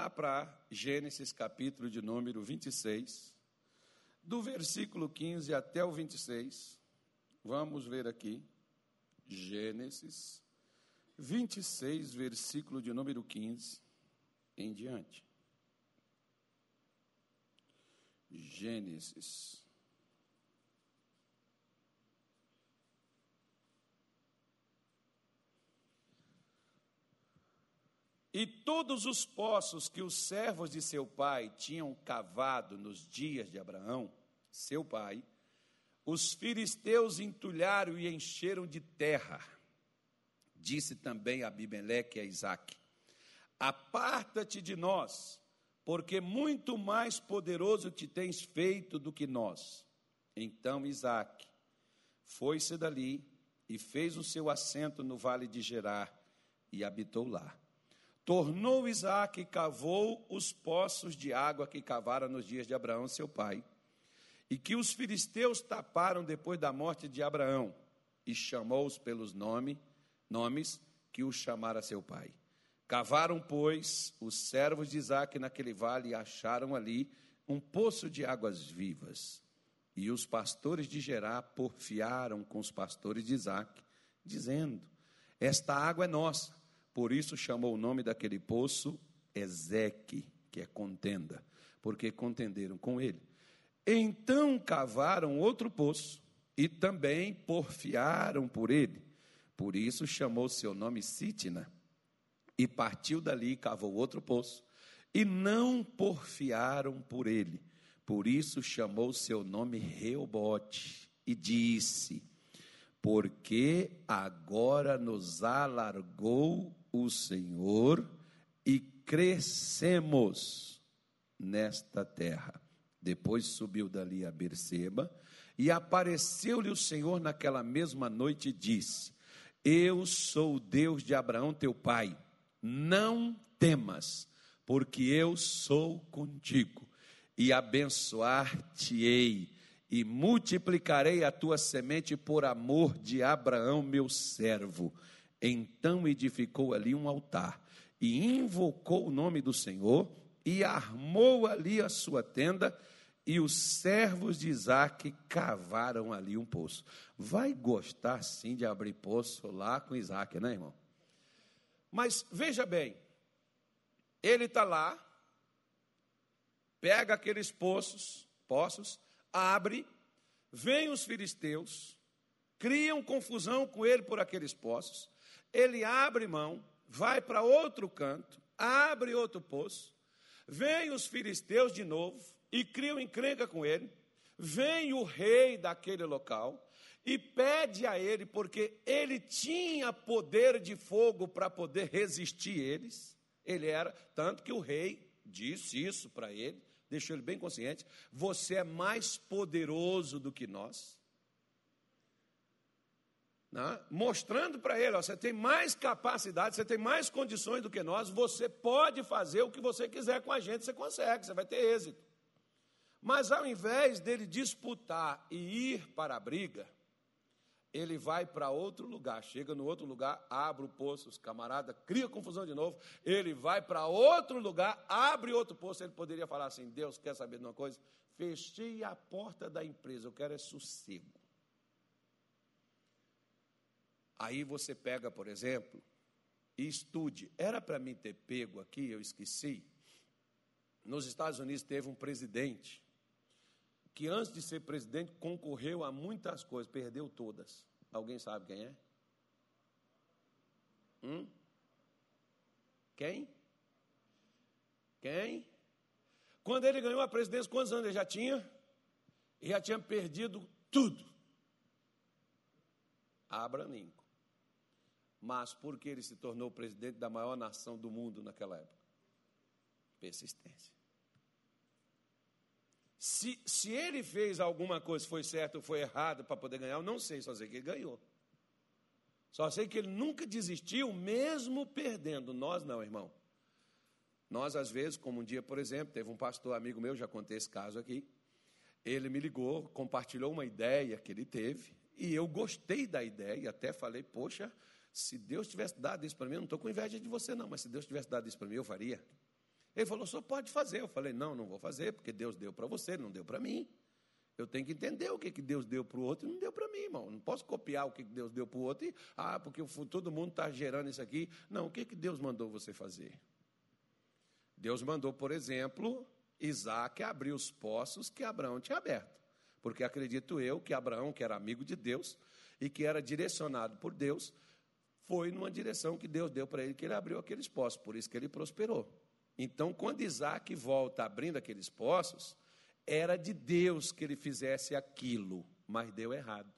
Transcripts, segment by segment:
lá para Gênesis capítulo de número 26, do versículo 15 até o 26. Vamos ver aqui. Gênesis 26, versículo de número 15 em diante. Gênesis. E todos os poços que os servos de seu pai tinham cavado nos dias de Abraão, seu pai, os filisteus entulharam e encheram de terra. Disse também Abimeleque a Isaque: Aparta-te de nós, porque muito mais poderoso te tens feito do que nós. Então Isaque foi-se dali e fez o seu assento no vale de Gerar e habitou lá. Tornou Isaac e cavou os poços de água que cavara nos dias de Abraão, seu pai, e que os filisteus taparam depois da morte de Abraão, e chamou-os pelos nome, nomes que os chamara seu pai. Cavaram, pois, os servos de Isaac naquele vale e acharam ali um poço de águas vivas. E os pastores de Gerá porfiaram com os pastores de Isaac, dizendo: Esta água é nossa por isso chamou o nome daquele poço Ezeque, que é contenda, porque contenderam com ele. Então cavaram outro poço e também porfiaram por ele. Por isso chamou seu nome Sitna. E partiu dali e cavou outro poço. E não porfiaram por ele. Por isso chamou seu nome Reobote. E disse: Porque agora nos alargou o Senhor e crescemos nesta terra. Depois subiu dali a Berseba e apareceu-lhe o Senhor naquela mesma noite e disse: Eu sou o Deus de Abraão teu pai. Não temas, porque eu sou contigo e abençoar-te-ei e multiplicarei a tua semente por amor de Abraão meu servo então edificou ali um altar e invocou o nome do Senhor e armou ali a sua tenda. E os servos de Isaac cavaram ali um poço. Vai gostar sim de abrir poço lá com Isaac, né, irmão? Mas veja bem, ele está lá, pega aqueles poços, poços, abre, vem os filisteus, criam confusão com ele por aqueles poços, ele abre mão, vai para outro canto, abre outro poço, vem os filisteus de novo e criam encrenca com ele, vem o rei daquele local e pede a ele, porque ele tinha poder de fogo para poder resistir eles, ele era, tanto que o rei disse isso para ele, deixou ele bem consciente: você é mais poderoso do que nós né? mostrando para ele: ó, você tem mais capacidade, você tem mais condições do que nós, você pode fazer o que você quiser com a gente, você consegue, você vai ter êxito. Mas ao invés dele disputar e ir para a briga, ele vai para outro lugar, chega no outro lugar, abre o poço, os camaradas cria confusão de novo, ele vai para outro lugar, abre outro poço, ele poderia falar assim: Deus quer saber de uma coisa? Fechei a porta da empresa, eu quero é sossego. Aí você pega, por exemplo, e estude. Era para mim ter pego aqui, eu esqueci. Nos Estados Unidos teve um presidente que antes de ser presidente concorreu a muitas coisas, perdeu todas. Alguém sabe quem é? Hum? Quem? Quem? Quando ele ganhou a presidência, quantos anos ele já tinha? Ele já tinha perdido tudo. Abraham Lincoln mas porque ele se tornou presidente da maior nação do mundo naquela época? Persistência. Se, se ele fez alguma coisa, foi certo ou foi errado para poder ganhar, eu não sei, só sei que ele ganhou. Só sei que ele nunca desistiu, mesmo perdendo. Nós não, irmão. Nós, às vezes, como um dia, por exemplo, teve um pastor amigo meu, já contei esse caso aqui. Ele me ligou, compartilhou uma ideia que ele teve, e eu gostei da ideia, até falei, poxa, se Deus tivesse dado isso para mim, eu não estou com inveja de você, não, mas se Deus tivesse dado isso para mim, eu faria. Ele falou, só pode fazer. Eu falei, não, não vou fazer, porque Deus deu para você, não deu para mim. Eu tenho que entender o que, que Deus deu para o outro e não deu para mim, irmão. Não posso copiar o que Deus deu para o outro e, ah, porque todo mundo está gerando isso aqui. Não, o que, que Deus mandou você fazer? Deus mandou, por exemplo, Isaac abrir os poços que Abraão tinha aberto. Porque acredito eu que Abraão, que era amigo de Deus e que era direcionado por Deus, foi numa direção que Deus deu para ele, que ele abriu aqueles poços, por isso que ele prosperou. Então, quando Isaac volta abrindo aqueles poços, era de Deus que ele fizesse aquilo, mas deu errado.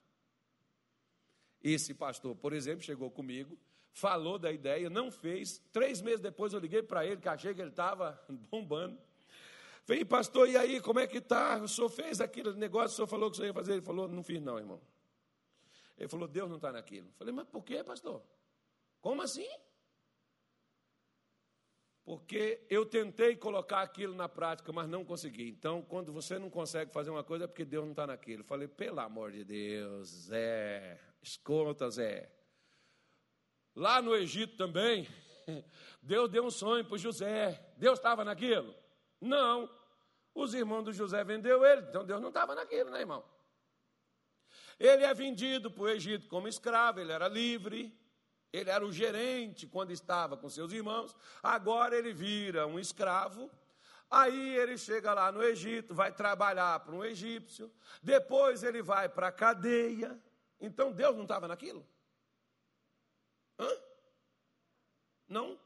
Esse pastor, por exemplo, chegou comigo, falou da ideia, não fez. Três meses depois eu liguei para ele, que achei que ele estava bombando. Falei, pastor, e aí, como é que está? O senhor fez aquele negócio, o senhor falou que o senhor ia fazer? Ele falou, não fiz não, irmão. Ele falou, Deus não está naquilo. Falei, mas por quê, pastor? Como assim? Porque eu tentei colocar aquilo na prática, mas não consegui. Então, quando você não consegue fazer uma coisa, é porque Deus não está naquilo. Falei, pelo amor de Deus, Zé, escuta, Zé. Lá no Egito também, Deus deu um sonho para José. Deus estava naquilo? Não. Os irmãos do José vendeu ele, então Deus não estava naquilo, né, irmão? Ele é vendido para o Egito como escravo, ele era livre. Ele era o gerente quando estava com seus irmãos, agora ele vira um escravo. Aí ele chega lá no Egito, vai trabalhar para um egípcio, depois ele vai para a cadeia. Então Deus não estava naquilo? Hã? Não?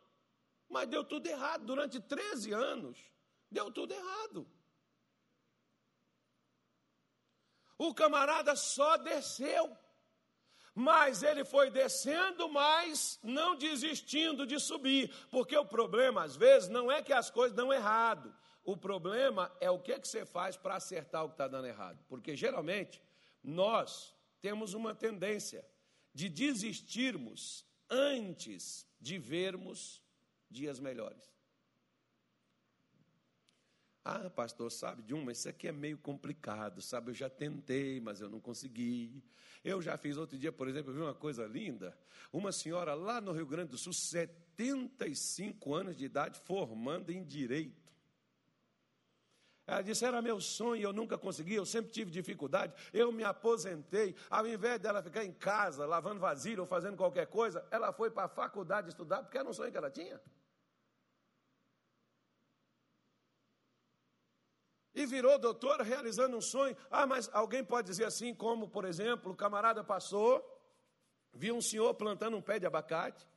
Mas deu tudo errado. Durante 13 anos, deu tudo errado. O camarada só desceu. Mas ele foi descendo, mas não desistindo de subir, porque o problema, às vezes, não é que as coisas dão errado, o problema é o que, que você faz para acertar o que está dando errado. Porque geralmente nós temos uma tendência de desistirmos antes de vermos dias melhores. Ah, pastor, sabe de uma, isso aqui é meio complicado, sabe? Eu já tentei, mas eu não consegui. Eu já fiz outro dia, por exemplo, eu vi uma coisa linda. Uma senhora lá no Rio Grande do Sul, 75 anos de idade, formando em direito. Ela disse: Era meu sonho, eu nunca consegui, eu sempre tive dificuldade. Eu me aposentei. Ao invés dela ficar em casa, lavando vasilha ou fazendo qualquer coisa, ela foi para a faculdade estudar, porque era um sonho que ela tinha. E virou doutor realizando um sonho. Ah, mas alguém pode dizer assim, como, por exemplo, o camarada passou, viu um senhor plantando um pé de abacate,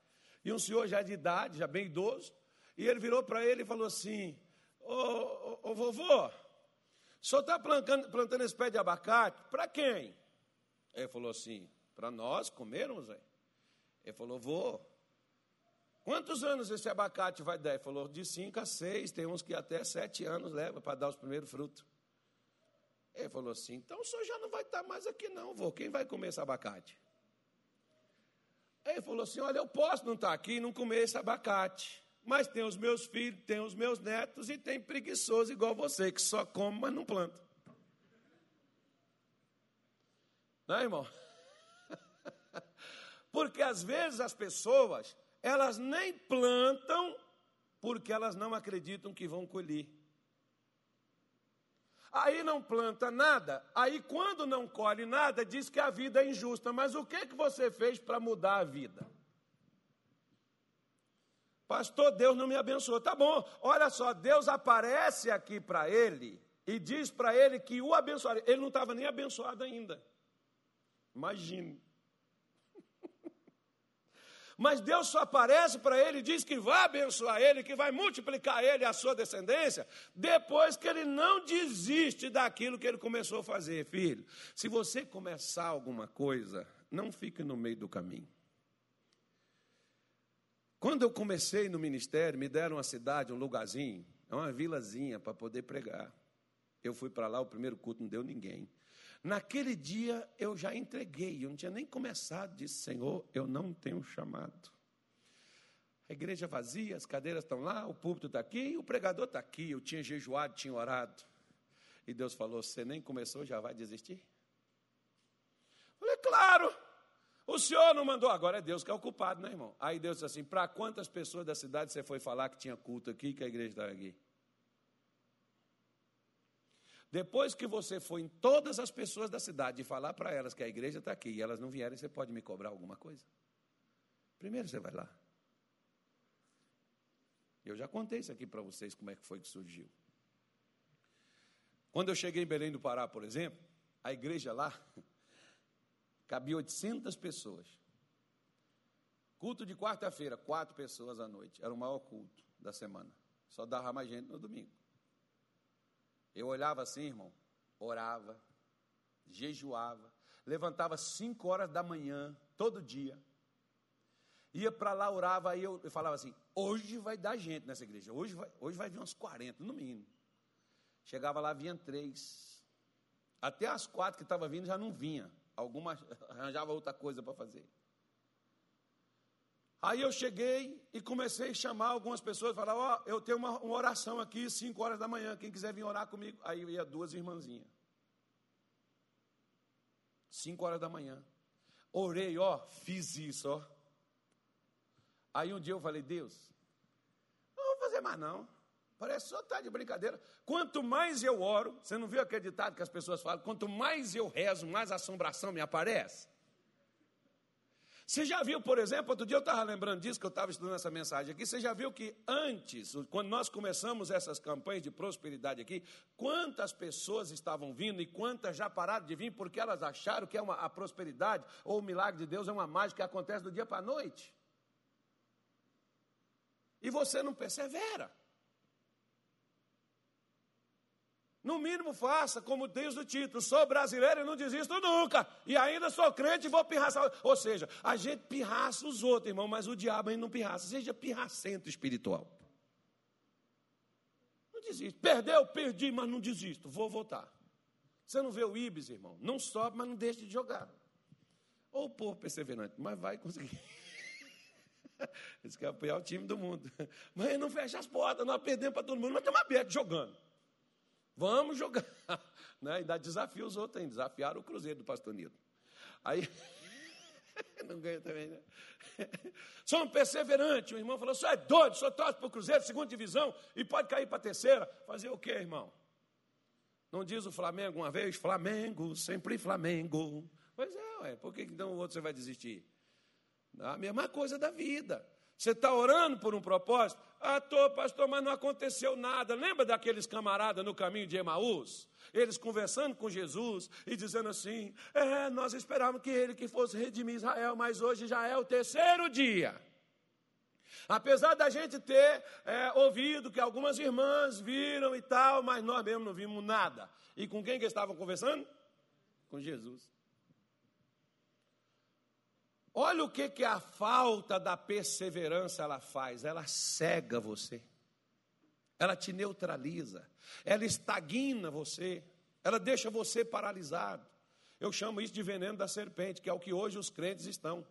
e um senhor já de idade, já bem idoso, e ele virou para ele e falou assim: Ô, ô, ô vovô, senhor está plantando, plantando esse pé de abacate para quem? Ele falou assim: para nós comermos. Ele falou: vou. Quantos anos esse abacate vai dar? Ele falou, de 5 a 6, tem uns que até 7 anos leva para dar os primeiros frutos. Ele falou assim, então o senhor já não vai estar mais aqui não, vô. Quem vai comer esse abacate? Ele falou assim, olha, eu posso não estar aqui e não comer esse abacate. Mas tem os meus filhos, tem os meus netos e tem preguiçoso igual você, que só come, mas não planta. Não é, irmão? Porque às vezes as pessoas elas nem plantam porque elas não acreditam que vão colher. Aí não planta nada, aí quando não colhe nada, diz que a vida é injusta. Mas o que, que você fez para mudar a vida? Pastor, Deus não me abençoou. Tá bom, olha só, Deus aparece aqui para ele e diz para ele que o abençoaria. Ele não estava nem abençoado ainda. Imagine. Mas Deus só aparece para ele e diz que vai abençoar ele, que vai multiplicar ele e a sua descendência, depois que ele não desiste daquilo que ele começou a fazer, filho. Se você começar alguma coisa, não fique no meio do caminho. Quando eu comecei no ministério, me deram uma cidade, um lugarzinho, uma vilazinha para poder pregar. Eu fui para lá, o primeiro culto não deu ninguém. Naquele dia eu já entreguei, eu não tinha nem começado, disse: Senhor, eu não tenho chamado. A igreja vazia, as cadeiras estão lá, o púlpito está aqui, o pregador está aqui. Eu tinha jejuado, tinha orado. E Deus falou: Você nem começou, já vai desistir? Eu falei: Claro. O senhor não mandou, agora é Deus que é o culpado, né, irmão? Aí Deus disse assim: para quantas pessoas da cidade você foi falar que tinha culto aqui, que a igreja estava aqui? Depois que você foi em todas as pessoas da cidade e falar para elas que a igreja está aqui e elas não vierem, você pode me cobrar alguma coisa? Primeiro você vai lá. Eu já contei isso aqui para vocês, como é que foi que surgiu. Quando eu cheguei em Belém do Pará, por exemplo, a igreja lá cabia 800 pessoas. Culto de quarta-feira, quatro pessoas à noite. Era o maior culto da semana. Só dava mais gente no domingo. Eu olhava assim, irmão, orava, jejuava, levantava cinco horas da manhã, todo dia. Ia para lá, orava, aí eu, eu, falava assim: hoje vai dar gente nessa igreja, hoje vai, hoje vai vir uns 40, no mínimo. Chegava lá, vinha três. Até as quatro que estavam vindo já não vinha. Alguma arranjava outra coisa para fazer. Aí eu cheguei e comecei a chamar algumas pessoas, falar, ó, oh, eu tenho uma, uma, oração aqui, 5 horas da manhã, quem quiser vir orar comigo. Aí ia duas irmãzinhas. 5 horas da manhã. Orei, ó, fiz isso, ó. Aí um dia eu falei, Deus, não vou fazer mais não. Parece só tá de brincadeira. Quanto mais eu oro, você não viu aquele ditado que as pessoas falam? Quanto mais eu rezo, mais assombração me aparece. Você já viu, por exemplo, outro dia eu estava lembrando disso, que eu estava estudando essa mensagem aqui. Você já viu que antes, quando nós começamos essas campanhas de prosperidade aqui, quantas pessoas estavam vindo e quantas já pararam de vir porque elas acharam que é uma, a prosperidade ou o milagre de Deus é uma mágica que acontece do dia para a noite? E você não persevera. No mínimo faça como diz o título, sou brasileiro e não desisto nunca. E ainda sou crente e vou pirraçar. Ou seja, a gente pirraça os outros, irmão, mas o diabo ainda não pirraça. Seja pirracento espiritual. Não desiste. Perdeu, perdi, mas não desisto. Vou voltar. Você não vê o Ibis, irmão? Não sobe, mas não deixa de jogar. Ou o povo perseverante, mas vai conseguir. Eles querem apoiar o time do mundo. Mas não fecha as portas, nós perdemos para todo mundo, mas estamos abertos jogando. Vamos jogar. Né? Ainda desafia os outros ainda. Desafiaram o Cruzeiro do Pastor Nilo. Aí. Não ganha também, né? Somos perseverantes. O irmão falou: só é doido, só torce para o Cruzeiro, segunda divisão, e pode cair para a terceira. Fazer o quê, irmão? Não diz o Flamengo uma vez? Flamengo, sempre Flamengo. Pois é, ué, por que então o outro você vai desistir? A mesma coisa da vida. Você está orando por um propósito? Ah, tô, pastor, mas não aconteceu nada. Lembra daqueles camaradas no caminho de Emaús? Eles conversando com Jesus e dizendo assim: É, nós esperávamos que ele que fosse redimir Israel, mas hoje já é o terceiro dia. Apesar da gente ter é, ouvido que algumas irmãs viram e tal, mas nós mesmo não vimos nada. E com quem que estavam conversando? Com Jesus. Olha o que, que a falta da perseverança ela faz. Ela cega você. Ela te neutraliza. Ela estagna você. Ela deixa você paralisado. Eu chamo isso de veneno da serpente, que é o que hoje os crentes estão.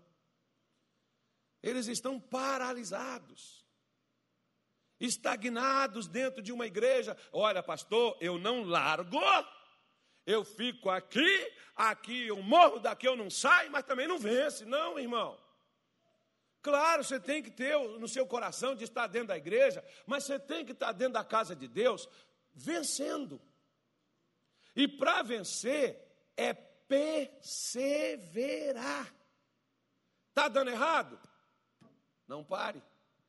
Eles estão paralisados, estagnados dentro de uma igreja. Olha, pastor, eu não largo eu fico aqui, aqui eu morro, daqui eu não saio, mas também não vence. Não, irmão. Claro, você tem que ter no seu coração de estar dentro da igreja, mas você tem que estar dentro da casa de Deus vencendo. E para vencer é perseverar. Está dando errado? Não pare.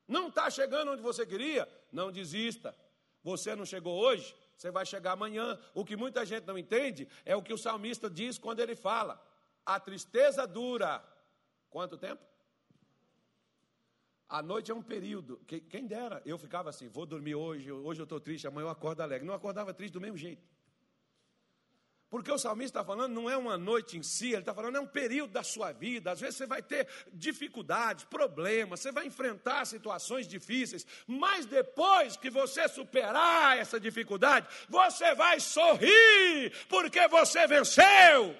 Não está chegando onde você queria? Não desista. Você não chegou hoje? Você vai chegar amanhã. O que muita gente não entende é o que o salmista diz quando ele fala: a tristeza dura quanto tempo? A noite é um período. Quem dera, eu ficava assim: vou dormir hoje, hoje eu estou triste, amanhã eu acordo alegre. Não acordava triste do mesmo jeito. Porque o salmista está falando, não é uma noite em si, ele está falando, é um período da sua vida. Às vezes você vai ter dificuldades, problemas, você vai enfrentar situações difíceis, mas depois que você superar essa dificuldade, você vai sorrir, porque você venceu.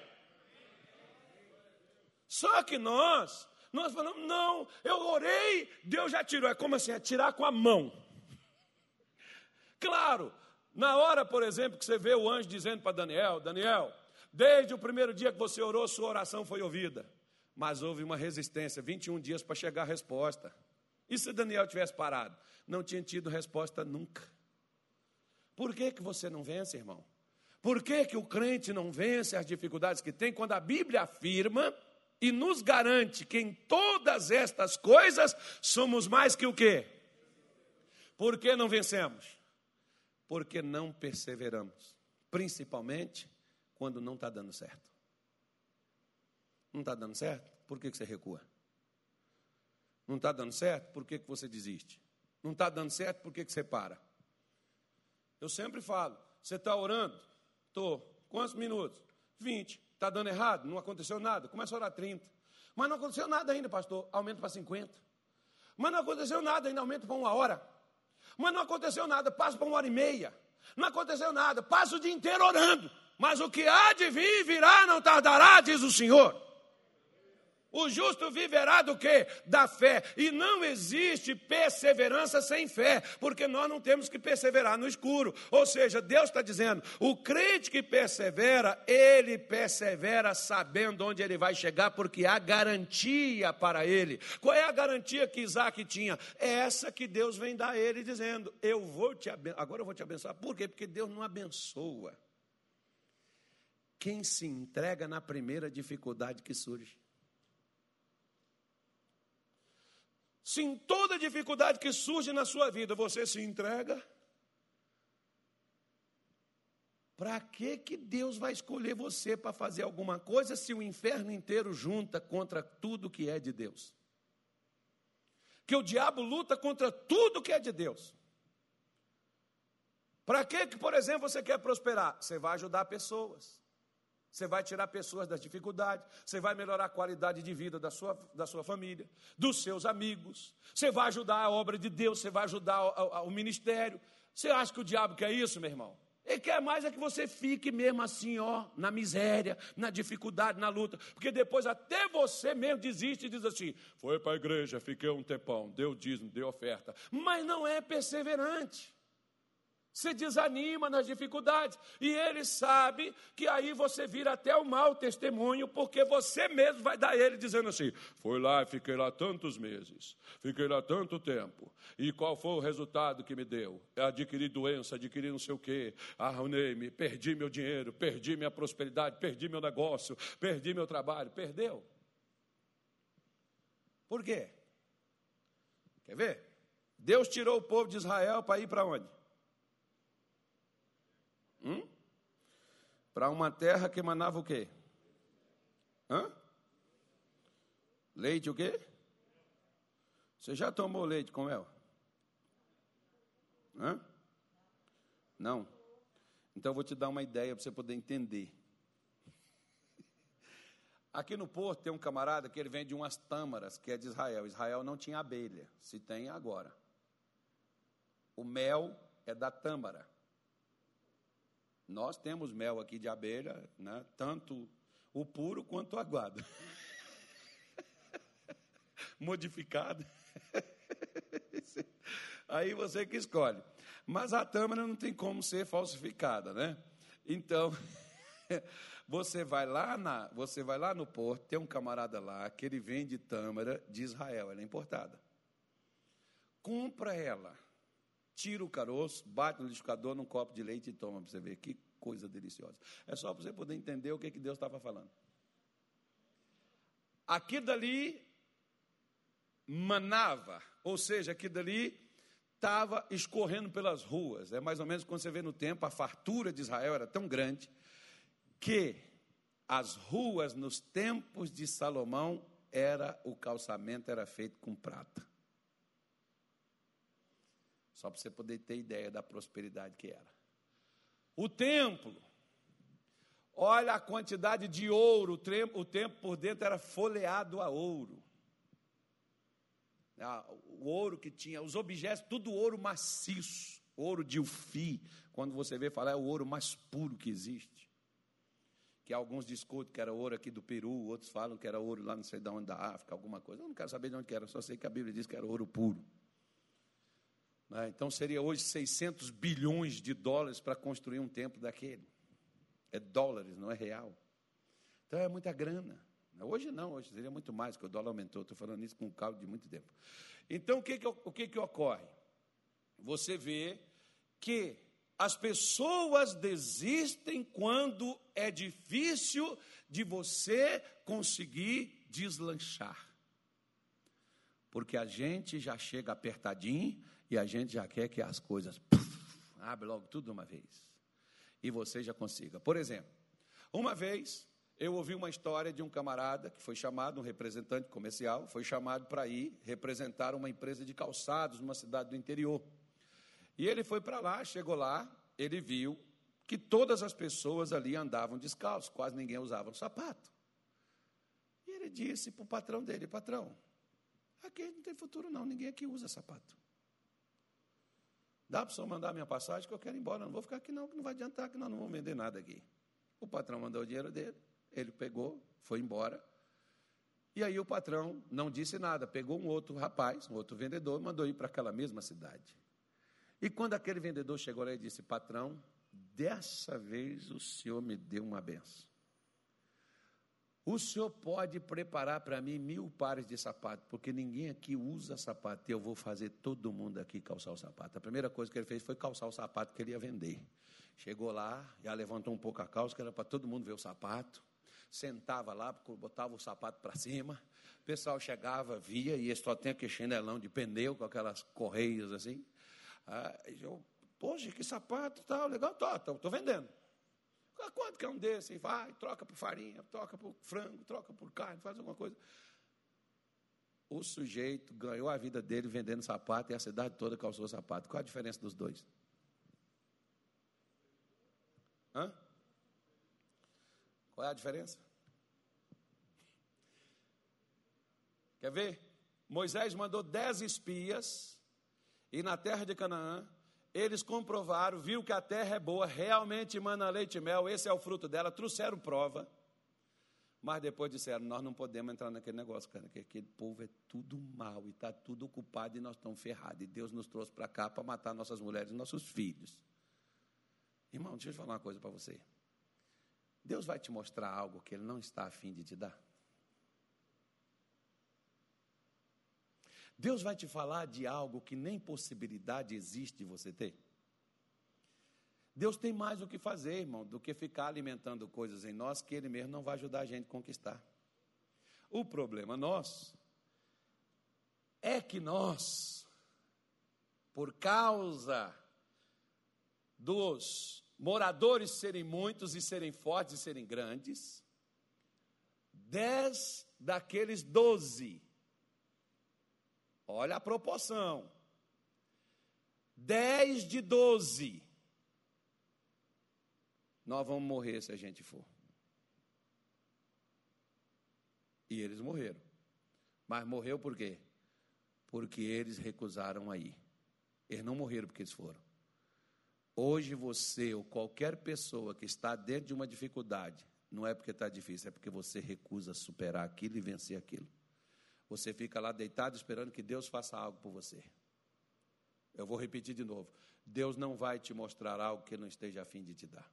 Só que nós, nós falamos, não, eu orei, Deus já tirou. É como assim? É tirar com a mão. Claro, na hora, por exemplo, que você vê o anjo dizendo para Daniel: Daniel, desde o primeiro dia que você orou, sua oração foi ouvida. Mas houve uma resistência, 21 dias para chegar a resposta. E se Daniel tivesse parado? Não tinha tido resposta nunca. Por que, que você não vence, irmão? Por que, que o crente não vence as dificuldades que tem quando a Bíblia afirma e nos garante que em todas estas coisas somos mais que o quê? Por que não vencemos? Porque não perseveramos, principalmente quando não está dando certo. Não está dando certo? Por que, que você recua? Não está dando certo? Por que, que você desiste? Não está dando certo? Por que, que você para? Eu sempre falo, você está orando? Estou. Quantos minutos? 20. Está dando errado? Não aconteceu nada. Começa a orar 30. Mas não aconteceu nada ainda, pastor. Aumenta para 50. Mas não aconteceu nada ainda, aumenta para uma hora. Mas não aconteceu nada, passa para uma hora e meia. Não aconteceu nada, passa o dia inteiro orando. Mas o que há de vir virá, não tardará, diz o Senhor. O justo viverá do que? Da fé. E não existe perseverança sem fé, porque nós não temos que perseverar no escuro. Ou seja, Deus está dizendo: o crente que persevera, ele persevera sabendo onde ele vai chegar, porque há garantia para ele. Qual é a garantia que Isaac tinha? É essa que Deus vem dar a ele, dizendo: Eu vou te abençoar. Agora eu vou te abençoar. Por quê? Porque Deus não abençoa quem se entrega na primeira dificuldade que surge. Se em toda dificuldade que surge na sua vida você se entrega, para que que Deus vai escolher você para fazer alguma coisa se o inferno inteiro junta contra tudo que é de Deus? Que o diabo luta contra tudo que é de Deus. Para que que, por exemplo, você quer prosperar? Você vai ajudar pessoas. Você vai tirar pessoas das dificuldades, você vai melhorar a qualidade de vida da sua, da sua família, dos seus amigos, você vai ajudar a obra de Deus, você vai ajudar o, o, o ministério. Você acha que o diabo quer isso, meu irmão? Ele quer mais é que você fique mesmo assim, ó, na miséria, na dificuldade, na luta, porque depois até você mesmo desiste e diz assim: foi para a igreja, fiquei um tempão, deu dízimo, deu oferta, mas não é perseverante. Você desanima nas dificuldades. E ele sabe que aí você vira até o mau testemunho, porque você mesmo vai dar ele dizendo assim: foi lá, fiquei lá tantos meses, fiquei lá tanto tempo. E qual foi o resultado que me deu? Adquiri doença, adquiri não sei o quê, arruinei-me, perdi meu dinheiro, perdi minha prosperidade, perdi meu negócio, perdi meu trabalho. Perdeu. Por quê? Quer ver? Deus tirou o povo de Israel para ir para onde? Hum? Para uma terra que emanava o quê? Hã? Leite o quê? Você já tomou leite com mel? Hã? Não. Então eu vou te dar uma ideia para você poder entender. Aqui no porto tem um camarada que ele vende umas tâmaras, que é de Israel. Israel não tinha abelha, se tem agora. O mel é da tâmara. Nós temos mel aqui de abelha, né? tanto o puro quanto o aguado. Modificado. Aí você que escolhe. Mas a tâmara não tem como ser falsificada, né? Então, você vai lá na, você vai lá no porto, tem um camarada lá que ele vende tâmara de Israel, ela é importada. Compra ela tira o caroço, bate no liquidificador num copo de leite e toma para você ver que coisa deliciosa. É só para você poder entender o que, que Deus estava falando. Aquilo dali manava, ou seja, aquilo dali estava escorrendo pelas ruas. É mais ou menos quando você vê no tempo, a fartura de Israel era tão grande que as ruas nos tempos de Salomão era o calçamento era feito com prata. Só para você poder ter ideia da prosperidade que era. O templo, olha a quantidade de ouro, o templo por dentro era folheado a ouro. Ah, o ouro que tinha, os objetos, tudo ouro maciço, ouro de ufi. Quando você vê falar, é o ouro mais puro que existe. Que alguns discutem que era ouro aqui do Peru, outros falam que era ouro lá não sei de onde, da África, alguma coisa. Eu não quero saber de onde era, só sei que a Bíblia diz que era ouro puro. Né? Então seria hoje 600 bilhões de dólares para construir um templo daquele. É dólares, não é real. Então é muita grana. Hoje não, hoje seria muito mais, porque o dólar aumentou. Estou falando isso com um de muito tempo. Então, o que, que, o que, que ocorre? Você vê que as pessoas desistem quando é difícil de você conseguir deslanchar. Porque a gente já chega apertadinho e a gente já quer que as coisas puff, abre logo tudo de uma vez. E você já consiga. Por exemplo, uma vez eu ouvi uma história de um camarada que foi chamado, um representante comercial, foi chamado para ir representar uma empresa de calçados numa cidade do interior. E ele foi para lá, chegou lá, ele viu que todas as pessoas ali andavam descalços, quase ninguém usava sapato. E ele disse para o patrão dele: Patrão, aqui não tem futuro, não, ninguém aqui usa sapato. Dá para o senhor mandar minha passagem que eu quero ir embora, não vou ficar aqui, não, que não vai adiantar, que nós não vamos vender nada aqui. O patrão mandou o dinheiro dele, ele pegou, foi embora. E aí o patrão não disse nada, pegou um outro rapaz, um outro vendedor, mandou ir para aquela mesma cidade. E quando aquele vendedor chegou lá e disse: Patrão, dessa vez o senhor me deu uma benção. O senhor pode preparar para mim mil pares de sapato, porque ninguém aqui usa sapato e eu vou fazer todo mundo aqui calçar o sapato. A primeira coisa que ele fez foi calçar o sapato que ele ia vender. Chegou lá, já levantou um pouco a calça, que era para todo mundo ver o sapato. Sentava lá, botava o sapato para cima. O pessoal chegava, via, e só tem aquele chinelão de pneu com aquelas correias assim. Ah, eu, poxa, que sapato, tal, legal, estou tô, vendendo. Quanto que é um desse? Vai, troca por farinha, troca por frango, troca por carne, faz alguma coisa. O sujeito ganhou a vida dele vendendo sapato e a cidade toda calçou sapato. Qual a diferença dos dois? Hã? Qual é a diferença? Quer ver? Moisés mandou dez espias e na terra de Canaã, eles comprovaram, viu que a terra é boa, realmente manda leite e mel, esse é o fruto dela, trouxeram prova. Mas depois disseram: Nós não podemos entrar naquele negócio, cara, que aquele povo é tudo mal e está tudo ocupado e nós estamos ferrados. E Deus nos trouxe para cá para matar nossas mulheres e nossos filhos. Irmão, deixa eu falar uma coisa para você. Deus vai te mostrar algo que Ele não está afim de te dar. Deus vai te falar de algo que nem possibilidade existe de você ter. Deus tem mais o que fazer, irmão, do que ficar alimentando coisas em nós que Ele mesmo não vai ajudar a gente a conquistar. O problema nosso é que nós, por causa dos moradores serem muitos e serem fortes e serem grandes, dez daqueles doze Olha a proporção. 10 de 12. Nós vamos morrer se a gente for. E eles morreram. Mas morreu por quê? Porque eles recusaram aí. Eles não morreram porque eles foram. Hoje você ou qualquer pessoa que está dentro de uma dificuldade, não é porque está difícil, é porque você recusa superar aquilo e vencer aquilo. Você fica lá deitado esperando que Deus faça algo por você. Eu vou repetir de novo. Deus não vai te mostrar algo que não esteja a fim de te dar.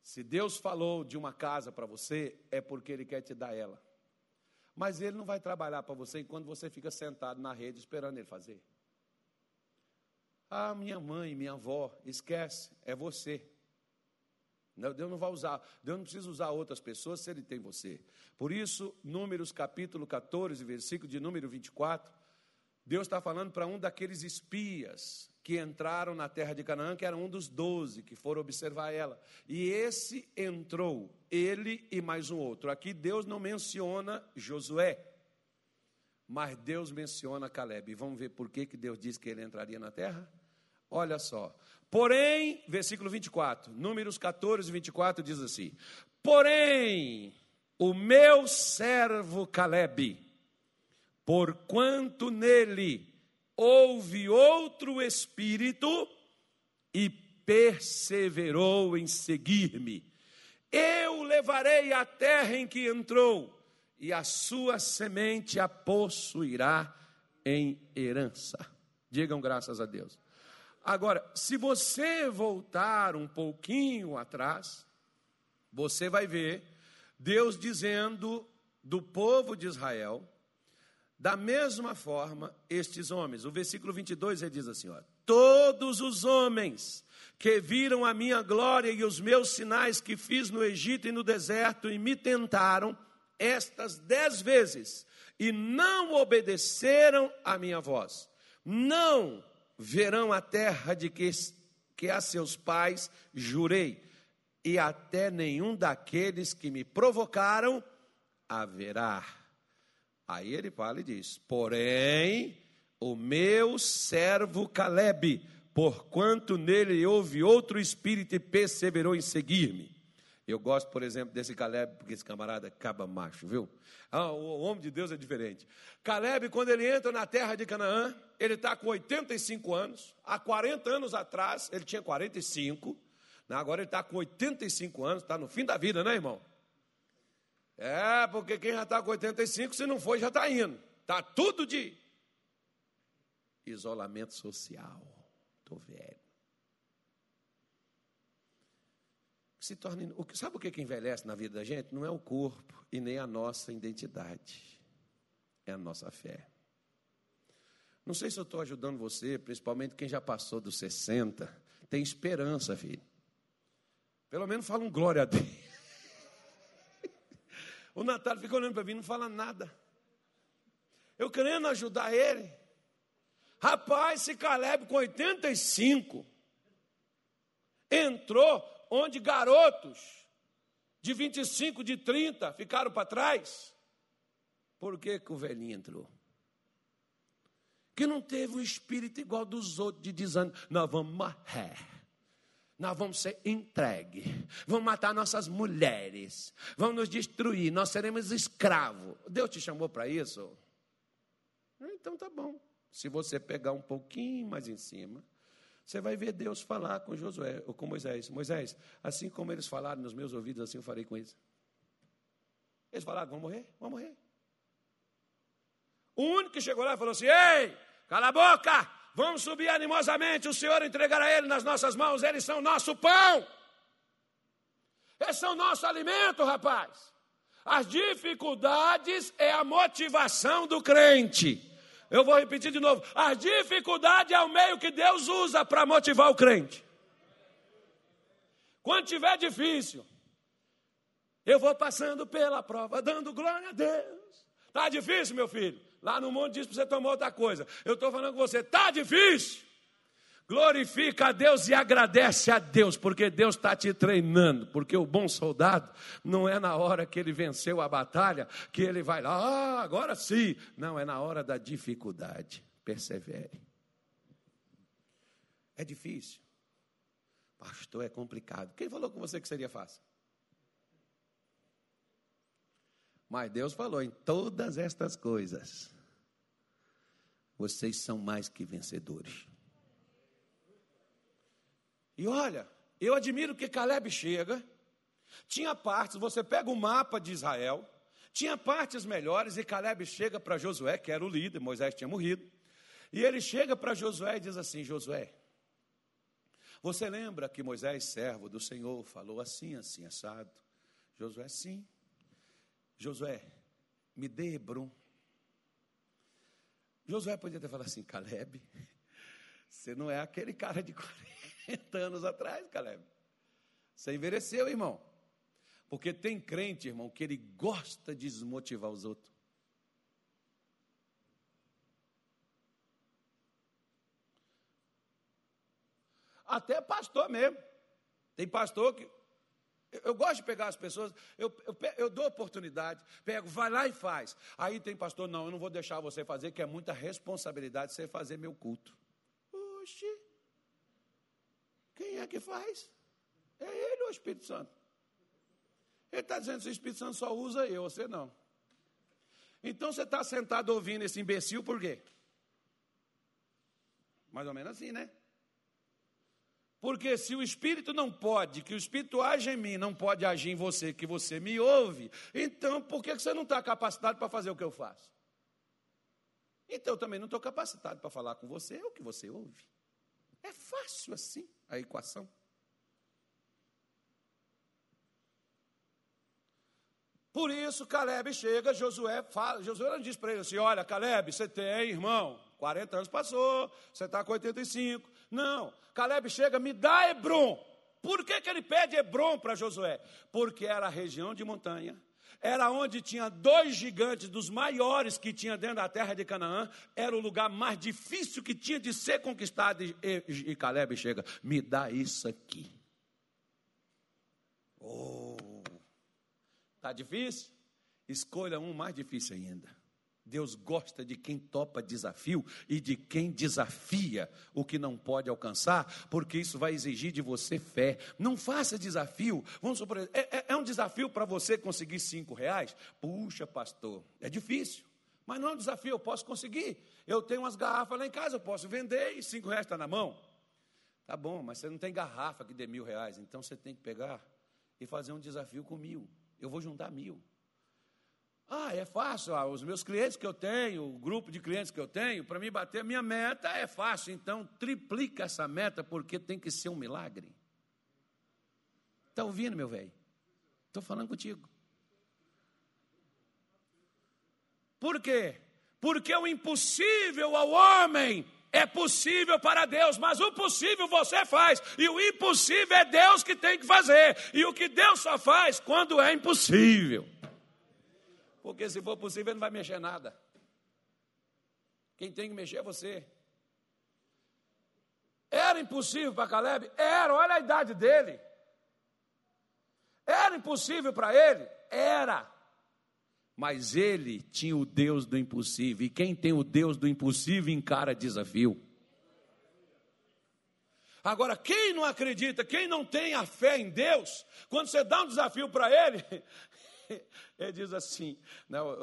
Se Deus falou de uma casa para você, é porque Ele quer te dar ela. Mas Ele não vai trabalhar para você enquanto você fica sentado na rede esperando Ele fazer. Ah, minha mãe, minha avó, esquece, é você. Deus não vai usar, Deus não precisa usar outras pessoas se Ele tem você. Por isso, Números capítulo 14, versículo de número 24, Deus está falando para um daqueles espias que entraram na terra de Canaã, que era um dos doze que foram observar ela. E esse entrou, ele e mais um outro. Aqui Deus não menciona Josué, mas Deus menciona Caleb. E vamos ver por que, que Deus disse que ele entraria na terra? Olha só. Porém, versículo 24, Números 14, 24 diz assim: Porém, o meu servo Caleb, porquanto nele houve outro espírito e perseverou em seguir-me, eu levarei a terra em que entrou, e a sua semente a possuirá em herança. Digam graças a Deus. Agora, se você voltar um pouquinho atrás, você vai ver Deus dizendo do povo de Israel, da mesma forma, estes homens. O versículo 22 ele diz assim: ó, Todos os homens que viram a minha glória e os meus sinais que fiz no Egito e no deserto e me tentaram estas dez vezes e não obedeceram à minha voz, não verão a terra de que, que a seus pais jurei, e até nenhum daqueles que me provocaram haverá. Aí ele fala e diz: Porém, o meu servo Caleb, porquanto nele houve outro espírito e perseverou em seguir-me. Eu gosto, por exemplo, desse Caleb, porque esse camarada acaba macho, viu? Ah, o homem de Deus é diferente. Caleb, quando ele entra na terra de Canaã, ele está com 85 anos. Há 40 anos atrás, ele tinha 45. Né? Agora ele está com 85 anos, está no fim da vida, né, irmão? É, porque quem já está com 85, se não foi, já está indo. Está tudo de isolamento social. Estou velho. Se torna, sabe o que, envelhece na vida da gente? Não é o corpo e nem a nossa identidade, é a nossa fé. Não sei se eu estou ajudando você, principalmente quem já passou dos 60, tem esperança, filho. Pelo menos fala um glória a Deus. O Natália fica olhando para mim, não fala nada. Eu querendo ajudar ele. Rapaz, esse Caleb com 85 entrou onde garotos de 25, de 30 ficaram para trás. Por que, que o velhinho entrou? Que não teve um espírito igual dos outros de desânimo. Nós vamos morrer nós vamos ser entregues, vão matar nossas mulheres, vão nos destruir, nós seremos escravos. Deus te chamou para isso? Então tá bom. Se você pegar um pouquinho mais em cima, você vai ver Deus falar com Josué ou com Moisés. Moisés, assim como eles falaram nos meus ouvidos, assim eu farei com eles. Eles falaram, vão morrer, vão morrer. O único que chegou lá falou assim: Ei, cala a boca, Vamos subir animosamente, o Senhor entregará ele nas nossas mãos, eles são nosso pão. Eles são nosso alimento, rapaz. As dificuldades é a motivação do crente. Eu vou repetir de novo. As dificuldades é o meio que Deus usa para motivar o crente. Quando tiver difícil, eu vou passando pela prova, dando glória a Deus. Está difícil, meu filho? Lá no mundo diz para você tomar outra coisa. Eu estou falando com você, está difícil. Glorifica a Deus e agradece a Deus, porque Deus está te treinando. Porque o bom soldado não é na hora que ele venceu a batalha que ele vai lá, ah, agora sim. Não, é na hora da dificuldade. Persevere. É difícil. Pastor, é complicado. Quem falou com você que seria fácil? Mas Deus falou em todas estas coisas vocês são mais que vencedores. E olha, eu admiro que Caleb chega, tinha partes, você pega o mapa de Israel, tinha partes melhores, e Caleb chega para Josué, que era o líder, Moisés tinha morrido, e ele chega para Josué e diz assim: Josué, você lembra que Moisés, servo do Senhor, falou assim, assim, assado? Josué, sim. Josué, me dê Hebron Josué podia ter falado assim: Caleb, você não é aquele cara de 40 anos atrás, Caleb. Você envelheceu, irmão. Porque tem crente, irmão, que ele gosta de desmotivar os outros. Até pastor mesmo. Tem pastor que eu gosto de pegar as pessoas, eu, eu, eu, dou oportunidade, pego, vai lá e faz. Aí tem pastor, não, eu não vou deixar você fazer, que é muita responsabilidade você fazer meu culto. Quem é que faz? É ele ou o Espírito Santo? Ele está dizendo que o Espírito Santo só usa eu, você não. Então você está sentado ouvindo esse imbecil por quê? Mais ou menos assim, né? Porque se o Espírito não pode, que o Espírito age em mim, não pode agir em você, que você me ouve, então por que você não está capacitado para fazer o que eu faço? Então eu também não estou capacitado para falar com você o que você ouve. É fácil assim a equação. Por isso, Caleb chega, Josué fala, Josué diz para ele assim: olha, Caleb, você tem, irmão, 40 anos passou, você está com 85. Não, Caleb chega, me dá Hebron. Por que, que ele pede Hebron para Josué? Porque era a região de montanha, era onde tinha dois gigantes, dos maiores que tinha dentro da terra de Canaã, era o lugar mais difícil que tinha de ser conquistado. E, e, e Caleb chega, me dá isso aqui. Oh, tá difícil? Escolha um mais difícil ainda. Deus gosta de quem topa desafio e de quem desafia o que não pode alcançar, porque isso vai exigir de você fé. Não faça desafio. Vamos supor, é, é, é um desafio para você conseguir cinco reais? Puxa, pastor, é difícil. Mas não é um desafio, eu posso conseguir. Eu tenho umas garrafas lá em casa, eu posso vender e cinco reais está na mão. Tá bom, mas você não tem garrafa que dê mil reais, então você tem que pegar e fazer um desafio com mil. Eu vou juntar mil. Ah, é fácil. Ah, os meus clientes que eu tenho, o grupo de clientes que eu tenho, para mim bater a minha meta é fácil. Então, triplica essa meta, porque tem que ser um milagre. Está ouvindo, meu velho? Estou falando contigo. Por quê? Porque o impossível ao homem é possível para Deus, mas o possível você faz, e o impossível é Deus que tem que fazer, e o que Deus só faz quando é impossível. Porque se for possível, ele não vai mexer nada. Quem tem que mexer é você. Era impossível para Caleb? Era, olha a idade dele. Era impossível para ele? Era. Mas ele tinha o Deus do impossível. E quem tem o Deus do impossível encara desafio. Agora, quem não acredita, quem não tem a fé em Deus, quando você dá um desafio para ele, ele diz assim: não.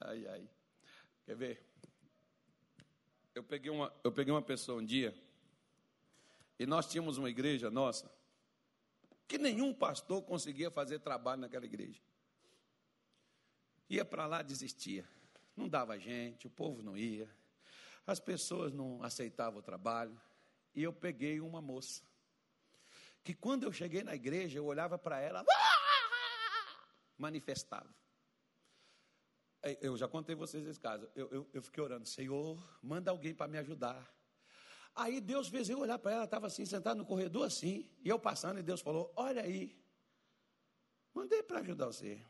ai, ai. Quer ver? Eu peguei, uma, eu peguei uma pessoa um dia, e nós tínhamos uma igreja nossa, que nenhum pastor conseguia fazer trabalho naquela igreja. Ia para lá, desistia. Não dava gente, o povo não ia, as pessoas não aceitavam o trabalho. E eu peguei uma moça que quando eu cheguei na igreja, eu olhava para ela, manifestava. Eu já contei vocês esse caso. Eu, eu, eu fiquei orando, Senhor, manda alguém para me ajudar. Aí Deus fez eu olhar para ela, estava assim, sentada no corredor assim, e eu passando, e Deus falou: Olha aí, mandei para ajudar você.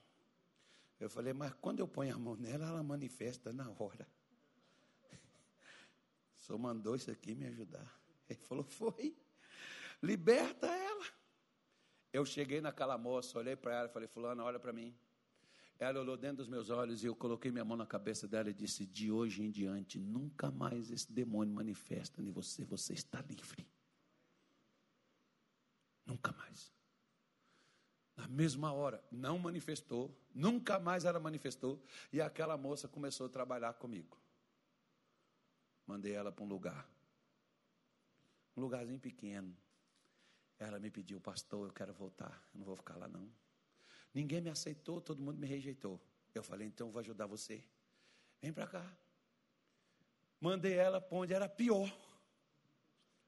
Eu falei, mas quando eu ponho a mão nela, ela manifesta na hora. Só mandou isso aqui me ajudar. Ele falou, foi. Liberta ela. Eu cheguei naquela moça, olhei para ela e falei: Fulana, olha para mim. Ela olhou dentro dos meus olhos e eu coloquei minha mão na cabeça dela e disse: De hoje em diante, nunca mais esse demônio manifesta em você, você está livre. Nunca mais. Na mesma hora, não manifestou, nunca mais ela manifestou, e aquela moça começou a trabalhar comigo. Mandei ela para um lugar, um lugarzinho pequeno, ela me pediu, pastor, eu quero voltar, eu não vou ficar lá não. Ninguém me aceitou, todo mundo me rejeitou. Eu falei, então eu vou ajudar você. Vem para cá. Mandei ela para onde era pior,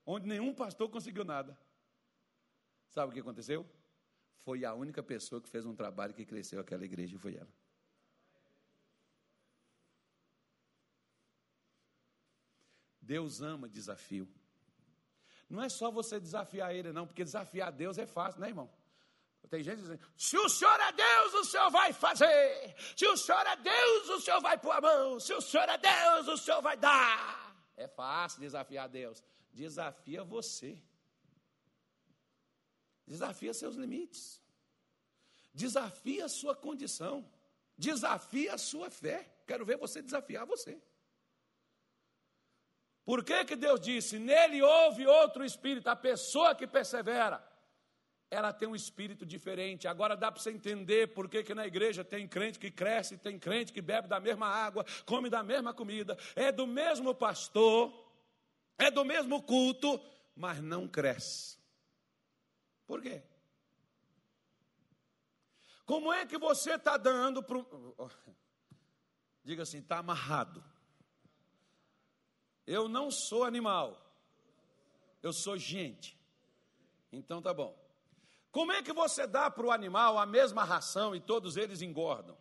onde nenhum pastor conseguiu nada. Sabe o que aconteceu? Foi a única pessoa que fez um trabalho que cresceu aquela igreja, foi ela. Deus ama desafio. Não é só você desafiar ele, não, porque desafiar Deus é fácil, né, irmão? Tem gente dizendo: se o senhor é Deus, o senhor vai fazer. Se o senhor é Deus, o senhor vai pôr a mão. Se o senhor é Deus, o senhor vai dar. É fácil desafiar Deus. Desafia você. Desafia seus limites. Desafia a sua condição. Desafia a sua fé. Quero ver você desafiar você. Por que, que Deus disse? Nele houve outro espírito, a pessoa que persevera, ela tem um espírito diferente. Agora dá para você entender por que, que na igreja tem crente que cresce, tem crente que bebe da mesma água, come da mesma comida, é do mesmo pastor, é do mesmo culto, mas não cresce. Por quê? Como é que você está dando para. Diga assim, está amarrado. Eu não sou animal. Eu sou gente. Então tá bom. Como é que você dá para o animal a mesma ração e todos eles engordam?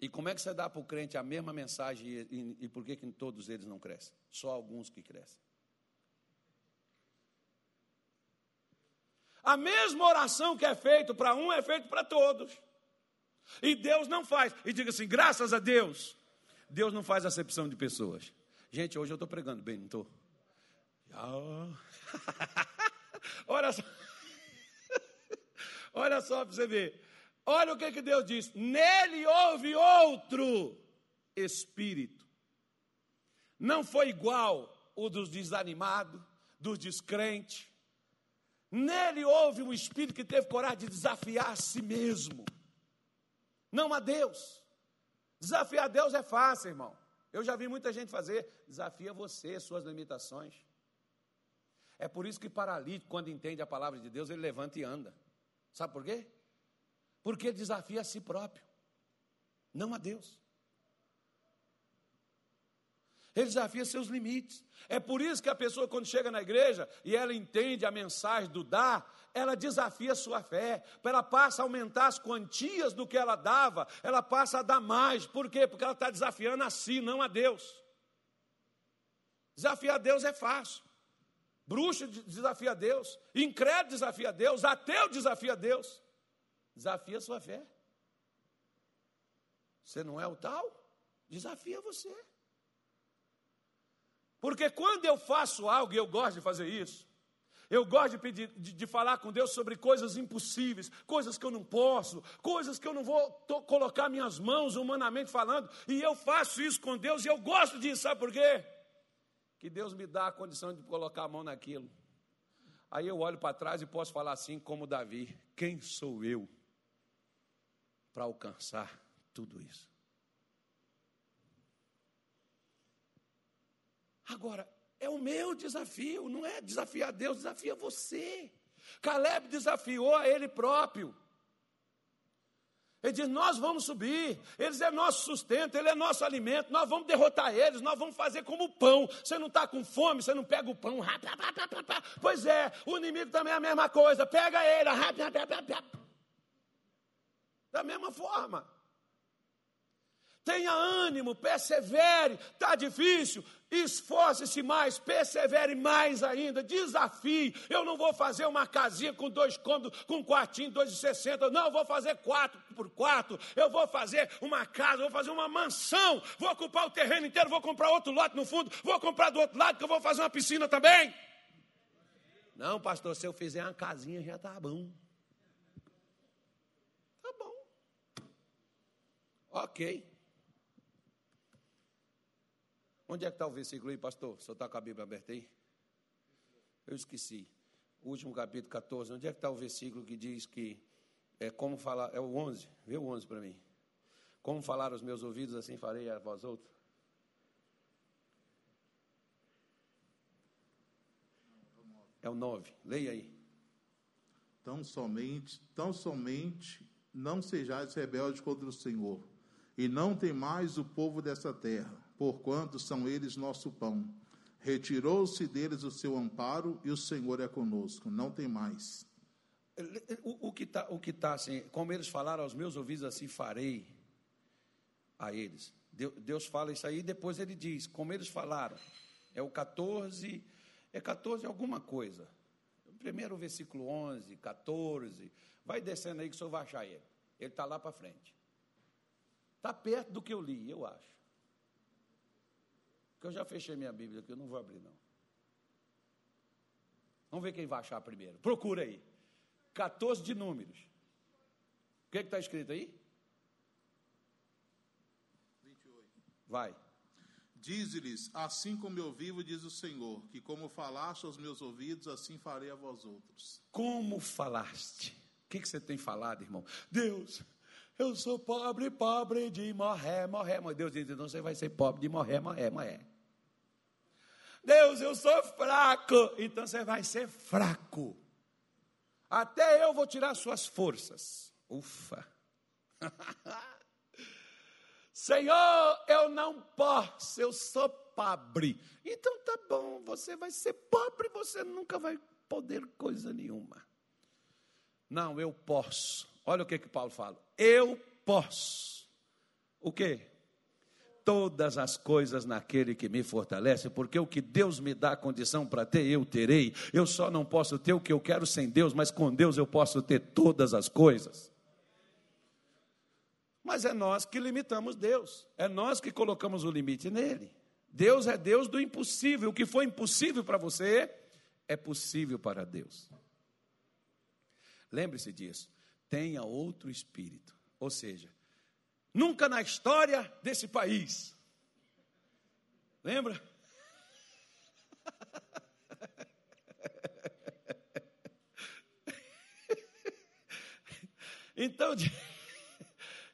E como é que você dá para o crente a mesma mensagem e, e, e por que, que todos eles não crescem? Só alguns que crescem. A mesma oração que é feita para um é feita para todos. E Deus não faz. E diga assim: graças a Deus, Deus não faz acepção de pessoas. Gente, hoje eu estou pregando bem, não estou? Olha só. Olha só para você ver. Olha o que, que Deus diz: nele houve outro espírito. Não foi igual o dos desanimados, dos descrentes. Nele houve um espírito que teve coragem de desafiar a si mesmo, não a Deus. Desafiar Deus é fácil, irmão. Eu já vi muita gente fazer. Desafia você, suas limitações. É por isso que paralítico, quando entende a palavra de Deus, ele levanta e anda. Sabe por quê? Porque desafia a si próprio, não a Deus. Ele desafia seus limites. É por isso que a pessoa, quando chega na igreja e ela entende a mensagem do dar, ela desafia sua fé, ela passa a aumentar as quantias do que ela dava, ela passa a dar mais. Por quê? Porque ela está desafiando a si, não a Deus. Desafiar Deus é fácil. Bruxo desafia Deus, incrédulo desafia Deus, ateu desafia Deus. Desafia sua fé. Você não é o tal? Desafia você. Porque quando eu faço algo, e eu gosto de fazer isso, eu gosto de, pedir, de, de, falar com Deus sobre coisas impossíveis, coisas que eu não posso, coisas que eu não vou colocar minhas mãos humanamente falando, e eu faço isso com Deus e eu gosto disso, sabe por quê? que Deus me dá a condição de colocar a mão naquilo. Aí eu olho para trás e posso falar assim, como Davi: quem sou eu para alcançar tudo isso? Agora, é o meu desafio, não é desafiar Deus, desafia você. Caleb desafiou a ele próprio. Ele diz: Nós vamos subir, eles é nosso sustento, ele é nosso alimento, nós vamos derrotar eles, nós vamos fazer como o pão. Você não está com fome, você não pega o pão. Pois é, o inimigo também é a mesma coisa, pega ele. Da mesma forma. Tenha ânimo, persevere, está difícil, esforce-se mais, persevere mais ainda, desafie. Eu não vou fazer uma casinha com dois cômodos, com um quartinho, dois de sessenta, não, vou fazer quatro por quatro, eu vou fazer uma casa, vou fazer uma mansão, vou ocupar o terreno inteiro, vou comprar outro lote no fundo, vou comprar do outro lado, que eu vou fazer uma piscina também. Não, pastor, se eu fizer uma casinha já está bom. Tá bom. Ok. Onde é que está o versículo aí, pastor? Senhor está com a Bíblia aberta aí? Eu esqueci. O último capítulo 14. Onde é que está o versículo que diz que é como falar. É o 11. Vê o 11 para mim. Como falar aos meus ouvidos, assim farei a vós outros. É o 9. Leia aí. Tão somente, tão somente não sejais rebeldes contra o Senhor, e não temais o povo dessa terra porquanto são eles nosso pão. Retirou-se deles o seu amparo e o Senhor é conosco. Não tem mais. O, o que está tá assim, como eles falaram aos meus ouvidos, assim farei a eles. Deus fala isso aí, depois ele diz, como eles falaram. É o 14, é 14 alguma coisa. Primeiro o versículo 11, 14. Vai descendo aí que o senhor vai achar ele. Ele está lá para frente. Está perto do que eu li, eu acho. Porque eu já fechei minha Bíblia aqui, eu não vou abrir, não. Vamos ver quem vai achar primeiro. Procura aí. 14 de números. O que está escrito aí? 28. Vai. Diz-lhes, assim como eu vivo, diz o Senhor, que como falaste aos meus ouvidos, assim farei a vós outros. Como falaste? O que, que você tem falado, irmão? Deus, eu sou pobre, pobre de morrer, morrer. Mas Deus diz, então você vai ser pobre de morrer, morrer, morrer. Deus, eu sou fraco. Então você vai ser fraco. Até eu vou tirar suas forças. Ufa. Senhor, eu não posso, eu sou pobre. Então tá bom, você vai ser pobre, você nunca vai poder coisa nenhuma. Não, eu posso. Olha o que que Paulo fala. Eu posso. O quê? todas as coisas naquele que me fortalece, porque o que Deus me dá condição para ter, eu terei. Eu só não posso ter o que eu quero sem Deus, mas com Deus eu posso ter todas as coisas. Mas é nós que limitamos Deus, é nós que colocamos o limite nele. Deus é Deus do impossível. O que foi impossível para você é possível para Deus. Lembre-se disso. Tenha outro espírito. Ou seja, Nunca na história desse país. Lembra? Então,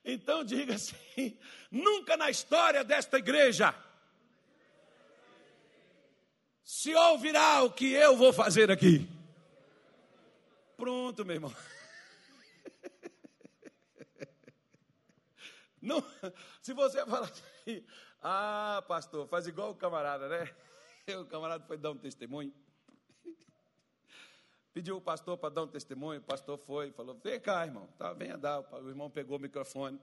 então diga assim: nunca na história desta igreja se ouvirá o que eu vou fazer aqui. Pronto, meu irmão. Não, se você falar assim, ah, pastor, faz igual o camarada, né? O camarada foi dar um testemunho. Pediu o pastor para dar um testemunho, o pastor foi, falou: Vem cá, irmão, tá, venha dar. O irmão pegou o microfone.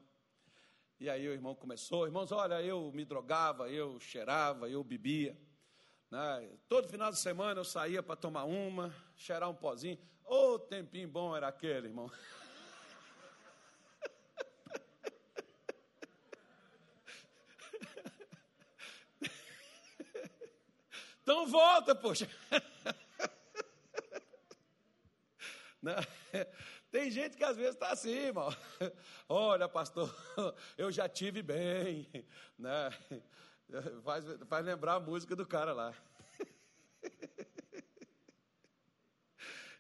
E aí o irmão começou: Irmãos, olha, eu me drogava, eu cheirava, eu bebia. Né? Todo final de semana eu saía para tomar uma, cheirar um pozinho. Ô, oh, tempinho bom era aquele, irmão. Então volta, poxa. Não, tem gente que às vezes está assim, irmão. Olha, pastor, eu já tive bem. Né? Faz, faz lembrar a música do cara lá.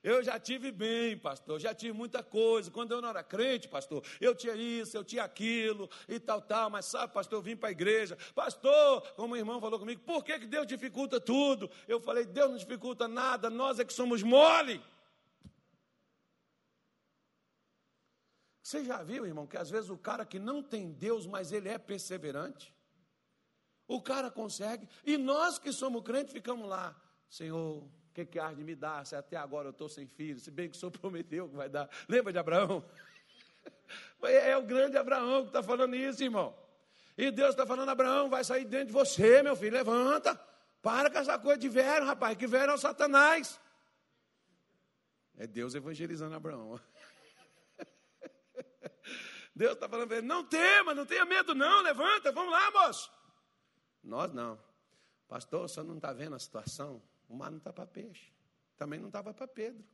Eu já tive bem, pastor, já tive muita coisa. Quando eu não era crente, pastor, eu tinha isso, eu tinha aquilo e tal, tal. Mas sabe, pastor, eu vim para a igreja. Pastor, como o irmão falou comigo, por que, que Deus dificulta tudo? Eu falei, Deus não dificulta nada, nós é que somos mole. Você já viu, irmão, que às vezes o cara que não tem Deus, mas ele é perseverante? O cara consegue, e nós que somos crentes ficamos lá, Senhor, o que, que há de me dar? Se até agora eu estou sem filho, se bem que o Senhor prometeu que vai dar. Lembra de Abraão? É o grande Abraão que está falando isso, irmão. E Deus está falando, Abraão, vai sair dentro de você, meu filho, levanta. Para com essa coisa de velho, rapaz, que velho é o Satanás. É Deus evangelizando Abraão. Deus está falando, não tema, não tenha medo não, levanta, vamos lá, moço. Nós não. Pastor, o senhor não está vendo a situação? O mar não está para peixe. Também não estava para Pedro.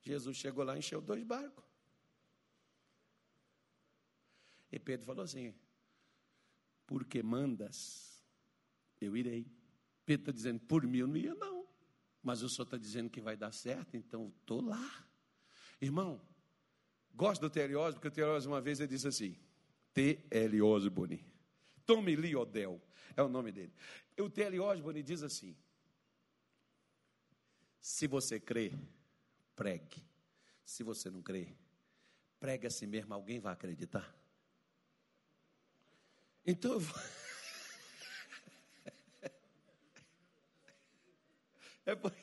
Jesus chegou lá e encheu dois barcos. E Pedro falou assim: Porque mandas, eu irei. Pedro está dizendo: Por mim eu não ia, não. Mas o senhor está dizendo que vai dar certo, então estou lá. Irmão, gosto do Teriose, porque o Teriose uma vez ele disse assim: T.L. Osborne. Tommy Lee Odell é o nome dele. O T.L. Osborne diz assim: se você crê, pregue. Se você não crê, pregue a si mesmo, alguém vai acreditar. Então eu vou... É por...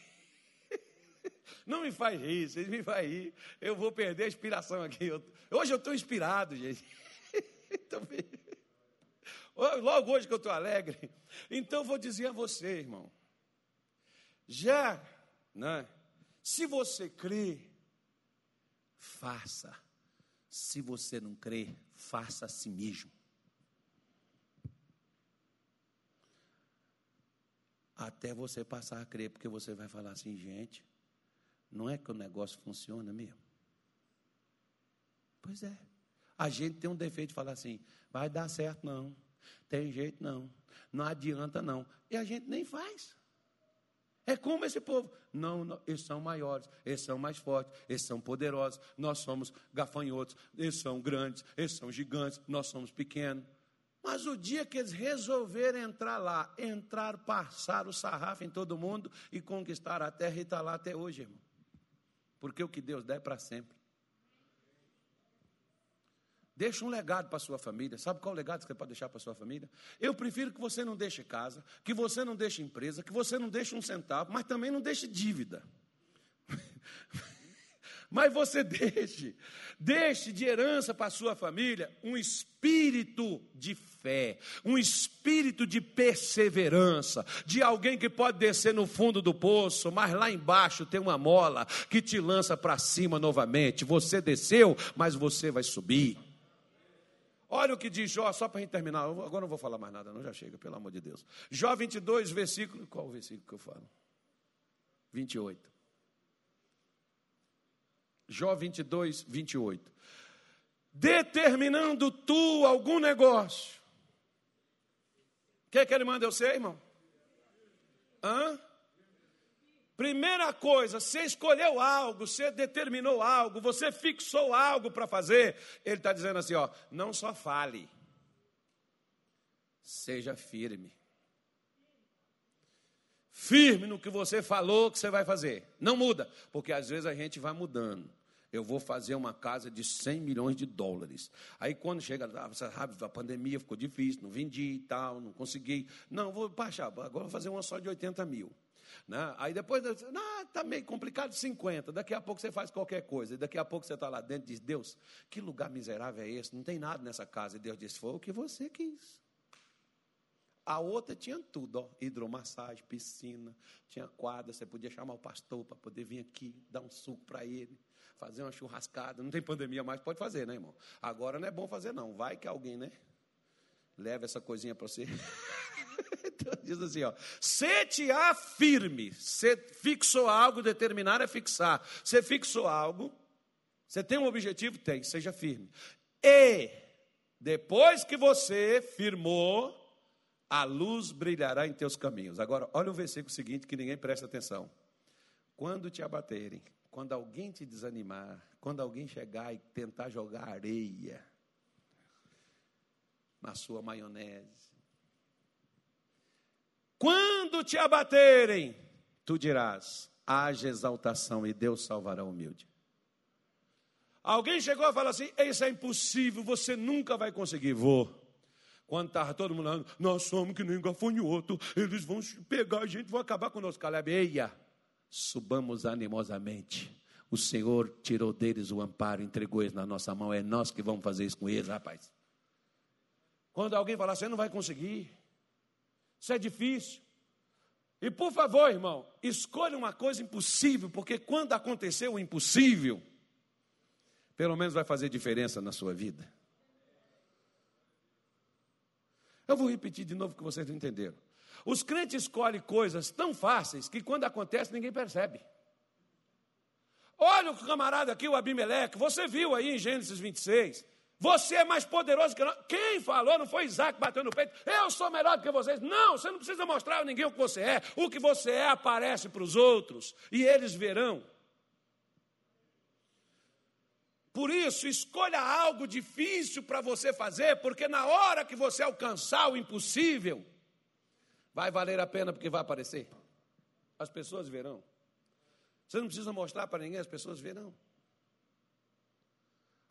Não me faz rir, vocês me fazem rir. Eu vou perder a inspiração aqui. Hoje eu estou inspirado, gente. Então, logo hoje que eu estou alegre. Então eu vou dizer a você, irmão. Já né? Se você crê, faça. Se você não crê, faça a si mesmo. Até você passar a crer, porque você vai falar assim, gente, não é que o negócio funciona mesmo? Pois é. A gente tem um defeito de falar assim, vai dar certo não, tem jeito não, não adianta não. E a gente nem faz. É como esse povo. Não, não, eles são maiores, eles são mais fortes, eles são poderosos. Nós somos gafanhotos, eles são grandes, eles são gigantes, nós somos pequenos. Mas o dia que eles resolverem entrar lá, entrar, passar o sarrafo em todo mundo e conquistar a terra, e está lá até hoje, irmão. Porque o que Deus dá é para sempre. Deixa um legado para sua família. Sabe qual legado você pode deixar para sua família? Eu prefiro que você não deixe casa, que você não deixe empresa, que você não deixe um centavo, mas também não deixe dívida. Mas você deixe, deixe de herança para sua família um espírito de fé, um espírito de perseverança, de alguém que pode descer no fundo do poço, mas lá embaixo tem uma mola que te lança para cima novamente. Você desceu, mas você vai subir. Olha o que diz Jó, só para a gente terminar. Agora não vou falar mais nada, não, já chega, pelo amor de Deus. Jó 22, versículo. Qual o versículo que eu falo? 28. Jó 22, 28. Determinando tu algum negócio. O que, que ele manda eu ser, irmão? Hã? Primeira coisa, você escolheu algo, você determinou algo, você fixou algo para fazer. Ele está dizendo assim: ó, não só fale, seja firme. Firme no que você falou que você vai fazer. Não muda, porque às vezes a gente vai mudando. Eu vou fazer uma casa de 100 milhões de dólares. Aí quando chega, sabe, a pandemia ficou difícil, não vendi e tal, não consegui. Não, vou baixar, agora vou fazer uma só de 80 mil. Né? Aí depois, não, está meio complicado, 50. Daqui a pouco você faz qualquer coisa. E daqui a pouco você está lá dentro e diz: Deus, que lugar miserável é esse? Não tem nada nessa casa. E Deus disse: Foi o que você quis. A outra tinha tudo, ó, hidromassagem, piscina, tinha quadra, você podia chamar o pastor para poder vir aqui, dar um suco para ele fazer uma churrascada. Não tem pandemia mais, pode fazer, né, irmão? Agora não é bom fazer, não. Vai que alguém, né? Leva essa coisinha para você. então, diz assim, ó. Se-te-á firme. Você fixou algo, determinar é fixar. Você fixou algo, você tem um objetivo? Tem, seja firme. E, depois que você firmou, a luz brilhará em teus caminhos. Agora, olha o versículo seguinte que ninguém presta atenção. Quando te abaterem, quando alguém te desanimar, quando alguém chegar e tentar jogar areia na sua maionese, quando te abaterem, tu dirás: haja exaltação e Deus salvará o humilde. Alguém chegou a falar assim: isso é impossível, você nunca vai conseguir. Vou. Quando estava todo mundo falando, nós somos que nem gafanhoto, eles vão pegar a gente, vão acabar conosco. Caleb, eia, subamos animosamente. O Senhor tirou deles o amparo, entregou eles na nossa mão. É nós que vamos fazer isso com eles, rapaz. Quando alguém falar, você não vai conseguir, isso é difícil. E por favor, irmão, escolha uma coisa impossível, porque quando acontecer o impossível, pelo menos vai fazer diferença na sua vida. Eu vou repetir de novo que vocês não entenderam. Os crentes escolhem coisas tão fáceis que quando acontece ninguém percebe. Olha o camarada aqui, o Abimeleque, você viu aí em Gênesis 26. Você é mais poderoso que nós. Quem falou não foi Isaac batendo no peito. Eu sou melhor do que vocês. Não, você não precisa mostrar a ninguém o que você é. O que você é aparece para os outros e eles verão. Por isso, escolha algo difícil para você fazer, porque na hora que você alcançar o impossível, vai valer a pena porque vai aparecer. As pessoas verão. Você não precisa mostrar para ninguém, as pessoas verão.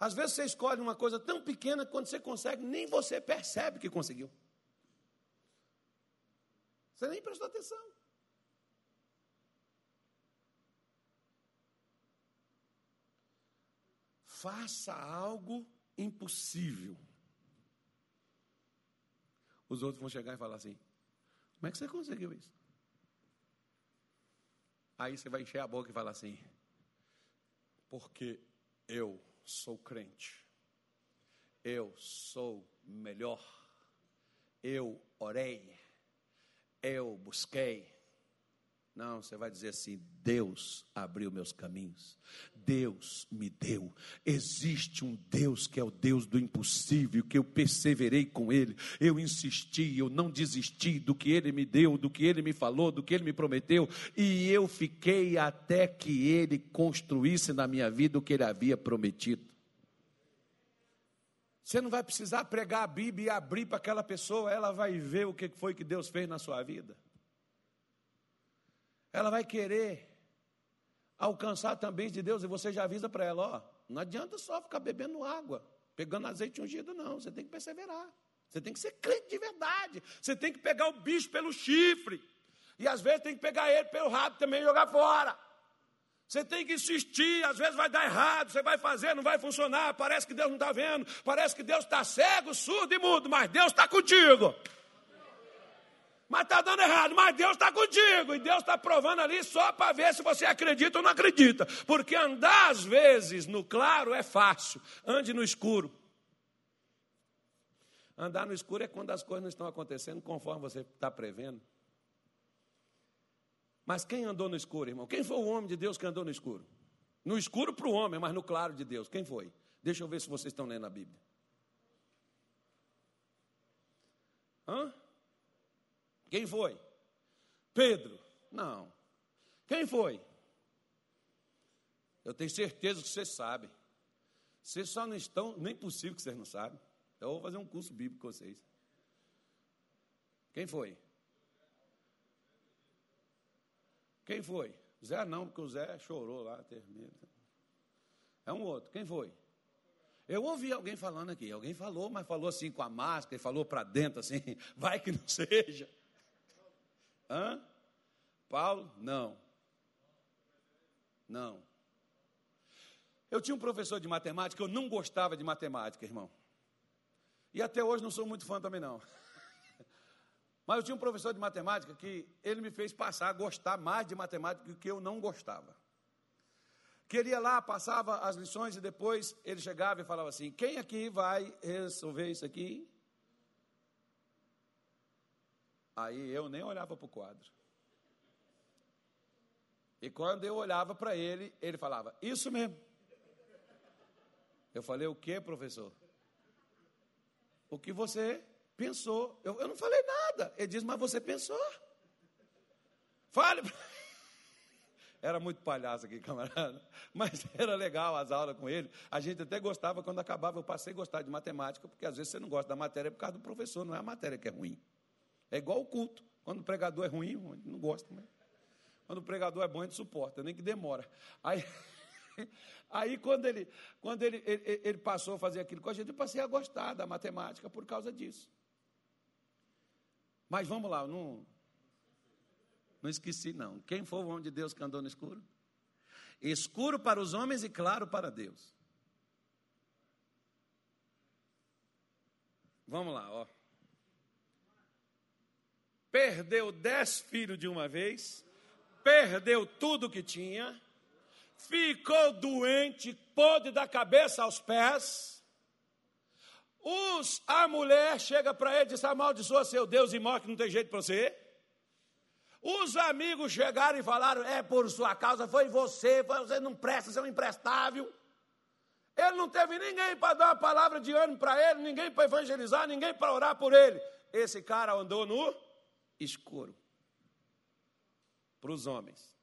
Às vezes você escolhe uma coisa tão pequena que quando você consegue, nem você percebe que conseguiu. Você nem prestou atenção. Faça algo impossível. Os outros vão chegar e falar assim: como é que você conseguiu isso? Aí você vai encher a boca e falar assim: porque eu sou crente, eu sou melhor, eu orei, eu busquei, não, você vai dizer assim: Deus abriu meus caminhos, Deus me deu. Existe um Deus que é o Deus do impossível, que eu perseverei com Ele, eu insisti, eu não desisti do que Ele me deu, do que Ele me falou, do que Ele me prometeu, e eu fiquei até que Ele construísse na minha vida o que Ele havia prometido. Você não vai precisar pregar a Bíblia e abrir para aquela pessoa, ela vai ver o que foi que Deus fez na sua vida ela vai querer alcançar também de Deus, e você já avisa para ela: ó, não adianta só ficar bebendo água, pegando azeite ungido, não, você tem que perseverar. Você tem que ser crente de verdade. Você tem que pegar o bicho pelo chifre. E às vezes tem que pegar ele pelo rabo também e jogar fora. Você tem que insistir, às vezes vai dar errado, você vai fazer, não vai funcionar, parece que Deus não está vendo, parece que Deus está cego, surdo e mudo, mas Deus está contigo. Mas está dando errado, mas Deus está contigo, e Deus está provando ali só para ver se você acredita ou não acredita, porque andar às vezes no claro é fácil, ande no escuro. Andar no escuro é quando as coisas não estão acontecendo conforme você está prevendo. Mas quem andou no escuro, irmão? Quem foi o homem de Deus que andou no escuro? No escuro para o homem, mas no claro de Deus. Quem foi? Deixa eu ver se vocês estão lendo a Bíblia. Hã? Quem foi? Pedro? Não. Quem foi? Eu tenho certeza que vocês sabem. Vocês só não estão, nem possível que vocês não sabem. Eu vou fazer um curso bíblico com vocês. Quem foi? Quem foi? Zé não, porque o Zé chorou lá, termina. É um outro. Quem foi? Eu ouvi alguém falando aqui. Alguém falou, mas falou assim com a máscara e falou para dentro assim, vai que não seja. Hã? Paulo? Não. Não. Eu tinha um professor de matemática, eu não gostava de matemática, irmão. E até hoje não sou muito fã também não. Mas eu tinha um professor de matemática que ele me fez passar a gostar mais de matemática do que eu não gostava. Que ele ia lá, passava as lições e depois ele chegava e falava assim: Quem aqui vai resolver isso aqui? Aí eu nem olhava para o quadro. E quando eu olhava para ele, ele falava: Isso mesmo. Eu falei: O que, professor? O que você pensou. Eu, eu não falei nada. Ele diz, mas você pensou. Fale. Era muito palhaço aqui, camarada. Mas era legal as aulas com ele. A gente até gostava quando acabava. Eu passei a gostar de matemática, porque às vezes você não gosta da matéria por causa do professor, não é a matéria que é ruim. É igual o culto. Quando o pregador é ruim, não gosta. Né? Quando o pregador é bom, a gente suporta, nem que demora. Aí. Aí, quando, ele, quando ele, ele, ele, passou a fazer aquilo com a gente, eu passei a gostar da matemática por causa disso. Mas vamos lá, não, não esqueci não. Quem foi o homem de Deus que andou no escuro? Escuro para os homens e claro para Deus. Vamos lá, ó. Perdeu dez filhos de uma vez, perdeu tudo que tinha, ficou doente, pôde da cabeça aos pés os, a mulher chega para ele e diz: amaldiçoa seu Deus e morre que não tem jeito para você. Os amigos chegaram e falaram: é por sua causa, foi você, você não presta, você é um imprestável. Ele não teve ninguém para dar uma palavra de ânimo para ele, ninguém para evangelizar, ninguém para orar por ele. Esse cara andou no escuro para os homens.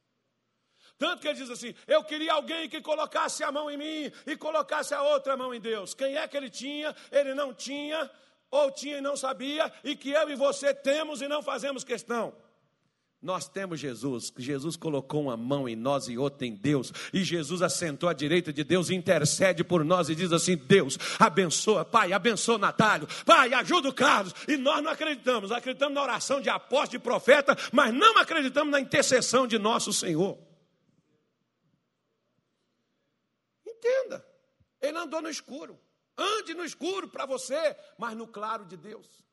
Tanto que ele diz assim: Eu queria alguém que colocasse a mão em mim e colocasse a outra mão em Deus. Quem é que ele tinha? Ele não tinha, ou tinha e não sabia, e que eu e você temos e não fazemos questão. Nós temos Jesus, Jesus colocou uma mão em nós e outra em Deus, e Jesus assentou à direita de Deus, intercede por nós e diz assim: Deus, abençoa, Pai, abençoa Natalio, Pai, ajuda o Carlos. E nós não acreditamos, acreditamos na oração de apóstolo, de profeta, mas não acreditamos na intercessão de nosso Senhor. Entenda. Ele andou no escuro. Ande no escuro para você, mas no claro de Deus.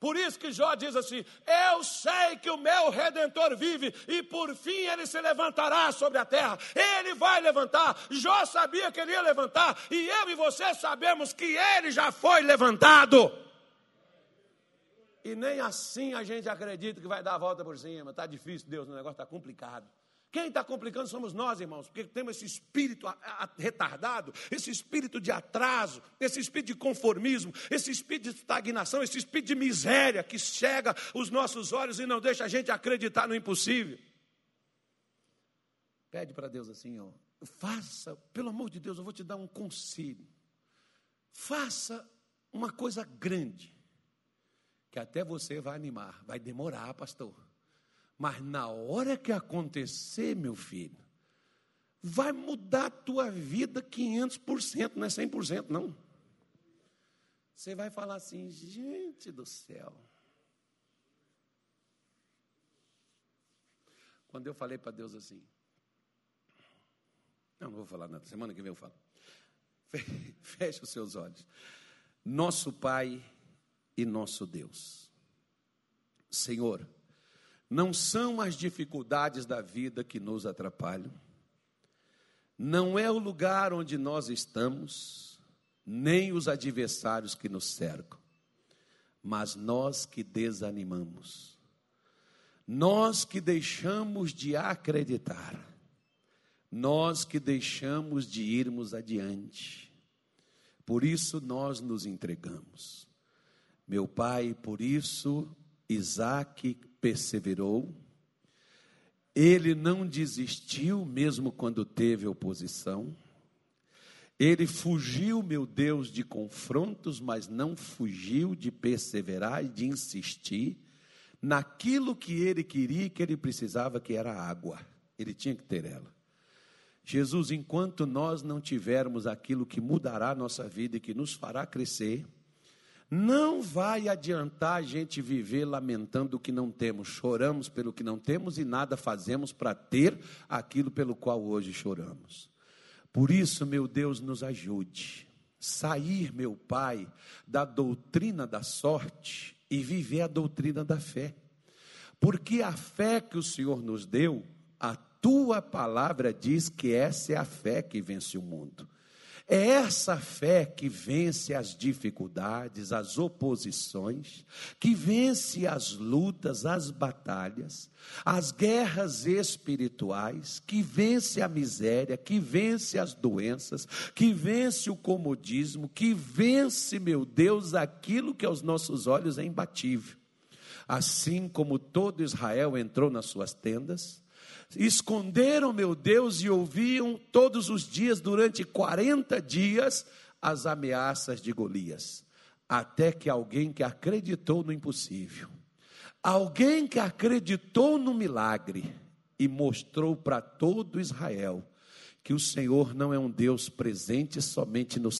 Por isso que Jó diz assim: Eu sei que o meu redentor vive e por fim ele se levantará sobre a terra. Ele vai levantar. Jó sabia que ele ia levantar e eu e você sabemos que ele já foi levantado. E nem assim a gente acredita que vai dar a volta por cima. Está difícil, Deus, o negócio está complicado. Quem está complicando somos nós, irmãos, porque temos esse espírito retardado, esse espírito de atraso, esse espírito de conformismo, esse espírito de estagnação, esse espírito de miséria que cega os nossos olhos e não deixa a gente acreditar no impossível. Pede para Deus assim, ó, faça, pelo amor de Deus, eu vou te dar um conselho. Faça uma coisa grande, que até você vai animar, vai demorar, pastor mas na hora que acontecer, meu filho, vai mudar a tua vida 500%, não é 100% não. Você vai falar assim, gente do céu. Quando eu falei para Deus assim, Não, não vou falar nada. Semana que vem eu falo. Feche os seus olhos. Nosso Pai e nosso Deus. Senhor, não são as dificuldades da vida que nos atrapalham, não é o lugar onde nós estamos, nem os adversários que nos cercam, mas nós que desanimamos, nós que deixamos de acreditar, nós que deixamos de irmos adiante. Por isso nós nos entregamos. Meu pai, por isso Isaac perseverou, ele não desistiu, mesmo quando teve oposição. Ele fugiu, meu Deus, de confrontos, mas não fugiu de perseverar e de insistir naquilo que ele queria, que ele precisava, que era água. Ele tinha que ter ela. Jesus, enquanto nós não tivermos aquilo que mudará a nossa vida e que nos fará crescer, não vai adiantar a gente viver lamentando o que não temos, choramos pelo que não temos e nada fazemos para ter aquilo pelo qual hoje choramos. Por isso, meu Deus, nos ajude. Sair, meu Pai, da doutrina da sorte e viver a doutrina da fé. Porque a fé que o Senhor nos deu a tua palavra diz que essa é a fé que vence o mundo. É essa fé que vence as dificuldades, as oposições, que vence as lutas, as batalhas, as guerras espirituais, que vence a miséria, que vence as doenças, que vence o comodismo, que vence, meu Deus, aquilo que aos nossos olhos é imbatível. Assim como todo Israel entrou nas suas tendas, esconderam, meu Deus, e ouviam todos os dias, durante 40 dias, as ameaças de Golias. Até que alguém que acreditou no impossível, alguém que acreditou no milagre e mostrou para todo Israel que o Senhor não é um Deus presente somente no